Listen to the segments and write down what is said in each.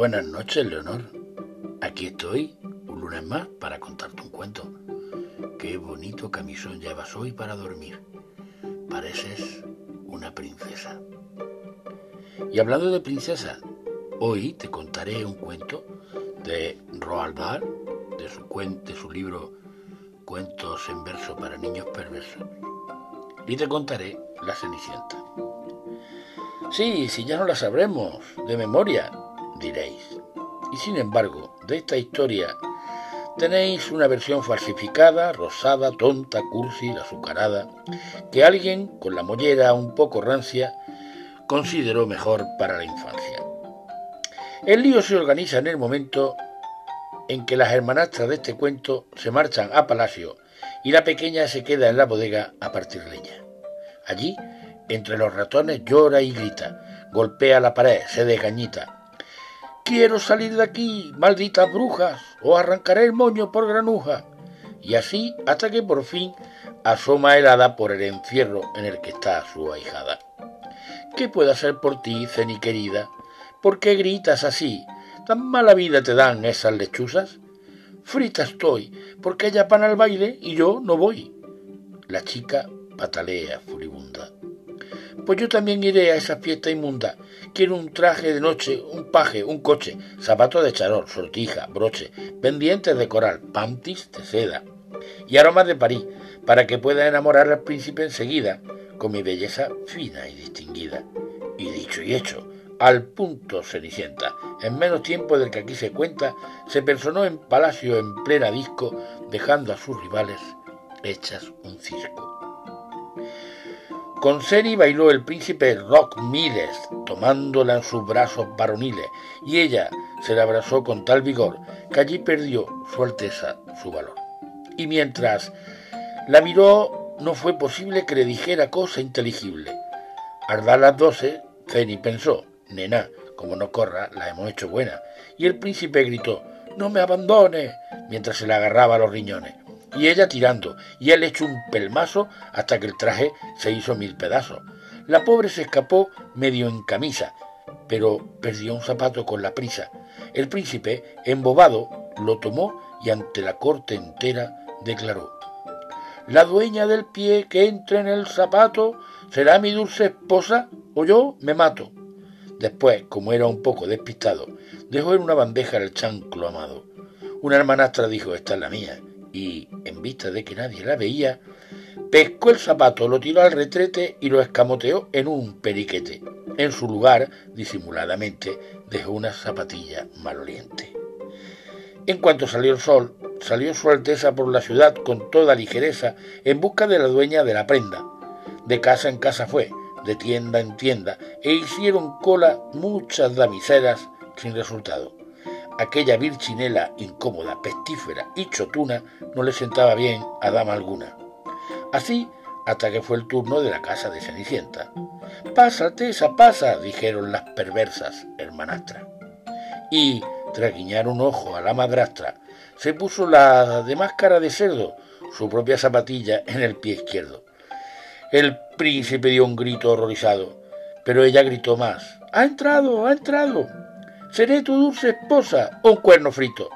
Buenas noches, Leonor. Aquí estoy, un lunes más, para contarte un cuento. Qué bonito camisón llevas hoy para dormir. Pareces una princesa. Y hablando de princesa, hoy te contaré un cuento de Roald Dahl, de su, de su libro Cuentos en verso para niños perversos. Y te contaré La Cenicienta. Sí, si ya no la sabremos de memoria, diréis. Y sin embargo, de esta historia tenéis una versión falsificada, rosada, tonta, cursi, azucarada, que alguien, con la mollera un poco rancia, consideró mejor para la infancia. El lío se organiza en el momento en que las hermanastras de este cuento se marchan a palacio y la pequeña se queda en la bodega a partir leña. Allí, entre los ratones, llora y grita, golpea la pared, se desgañita, Quiero salir de aquí, malditas brujas, o arrancaré el moño por granuja. Y así hasta que por fin asoma helada por el encierro en el que está su ahijada. ¿Qué puedo hacer por ti, Ceni querida? ¿Por qué gritas así? ¿Tan mala vida te dan esas lechuzas? Frita estoy, porque ella pan al baile y yo no voy. La chica patalea furibunda. Pues yo también iré a esa fiesta inmunda. Quiero un traje de noche, un paje, un coche, zapatos de charol, sortija, broche, pendientes de coral, pantis de seda y aromas de París, para que pueda enamorar al príncipe enseguida, con mi belleza fina y distinguida. Y dicho y hecho, al punto Cenicienta, en menos tiempo del que aquí se cuenta, se personó en palacio en plena disco, dejando a sus rivales hechas un circo. Con Seni bailó el príncipe Rock Miles, tomándola en sus brazos varoniles, y ella se la abrazó con tal vigor que allí perdió su alteza su valor. Y mientras la miró, no fue posible que le dijera cosa inteligible. Al dar las doce, Ceni pensó, nena, como no corra, la hemos hecho buena. Y el príncipe gritó, no me abandones, mientras se le agarraba los riñones y ella tirando, y él hecho un pelmazo hasta que el traje se hizo mil pedazos. La pobre se escapó medio en camisa, pero perdió un zapato con la prisa. El príncipe, embobado, lo tomó y ante la corte entera declaró La dueña del pie que entre en el zapato será mi dulce esposa o yo me mato. Después, como era un poco despistado, dejó en una bandeja el chanclo amado. Una hermanastra dijo, esta es la mía, y, en vista de que nadie la veía, pescó el zapato, lo tiró al retrete y lo escamoteó en un periquete. En su lugar, disimuladamente, dejó una zapatilla maloliente. En cuanto salió el sol, salió su Alteza por la ciudad con toda ligereza en busca de la dueña de la prenda. De casa en casa fue, de tienda en tienda, e hicieron cola muchas damiselas sin resultado aquella virchinela incómoda, pestífera y chotuna no le sentaba bien a dama alguna. Así hasta que fue el turno de la casa de Cenicienta. Pasa, Tesa, pasa, dijeron las perversas hermanastras. Y, tras guiñar un ojo a la madrastra, se puso la de máscara de cerdo, su propia zapatilla, en el pie izquierdo. El príncipe dio un grito horrorizado, pero ella gritó más. ¡Ha entrado! ¡Ha entrado! Seré tu dulce esposa, un cuerno frito.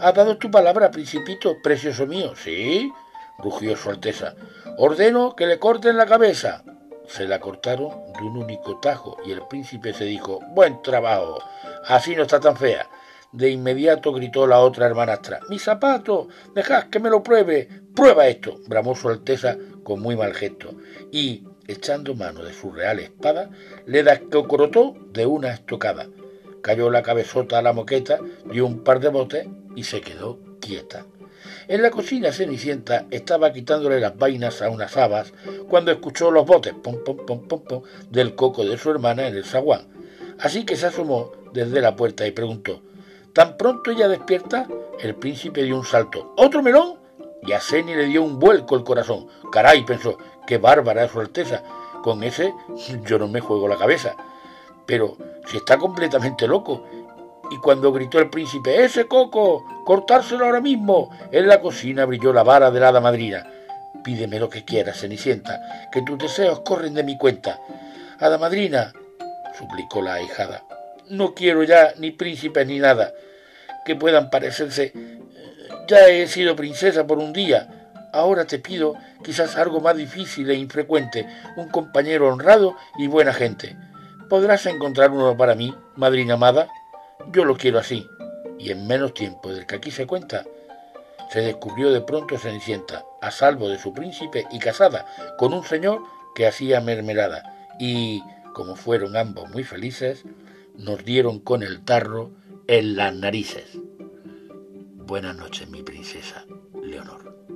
¿Has dado tu palabra, principito, precioso mío? Sí, rugió su Alteza. Ordeno que le corten la cabeza. Se la cortaron de un único tajo y el príncipe se dijo, buen trabajo, así no está tan fea. De inmediato gritó la otra hermanastra, mi zapato, dejad que me lo pruebe, prueba esto, bramó su Alteza con muy mal gesto, y, echando mano de su real espada, le descocorotó de una estocada cayó la cabezota a la moqueta, dio un par de botes y se quedó quieta. En la cocina Cenicienta estaba quitándole las vainas a unas habas cuando escuchó los botes pom, pom, pom, pom, pom, del coco de su hermana en el zaguán. Así que se asomó desde la puerta y preguntó Tan pronto ella despierta, el príncipe dio un salto. ¿Otro melón? Y a Ceni le dio un vuelco el corazón. Caray, pensó, qué bárbara es su Alteza. Con ese yo no me juego la cabeza. Pero si está completamente loco. Y cuando gritó el príncipe, ¡Ese coco! ¡Cortárselo ahora mismo! En la cocina brilló la vara de la hada madrina. Pídeme lo que quieras, Cenicienta, que tus deseos corren de mi cuenta. Hada madrina, suplicó la ahijada. no quiero ya ni príncipes ni nada que puedan parecerse. Ya he sido princesa por un día. Ahora te pido quizás algo más difícil e infrecuente, un compañero honrado y buena gente. ¿Podrás encontrar uno para mí, madrina amada? Yo lo quiero así, y en menos tiempo del que aquí se cuenta, se descubrió de pronto Cenicienta, a salvo de su príncipe y casada con un señor que hacía mermelada, y, como fueron ambos muy felices, nos dieron con el tarro en las narices. Buenas noches, mi princesa Leonor.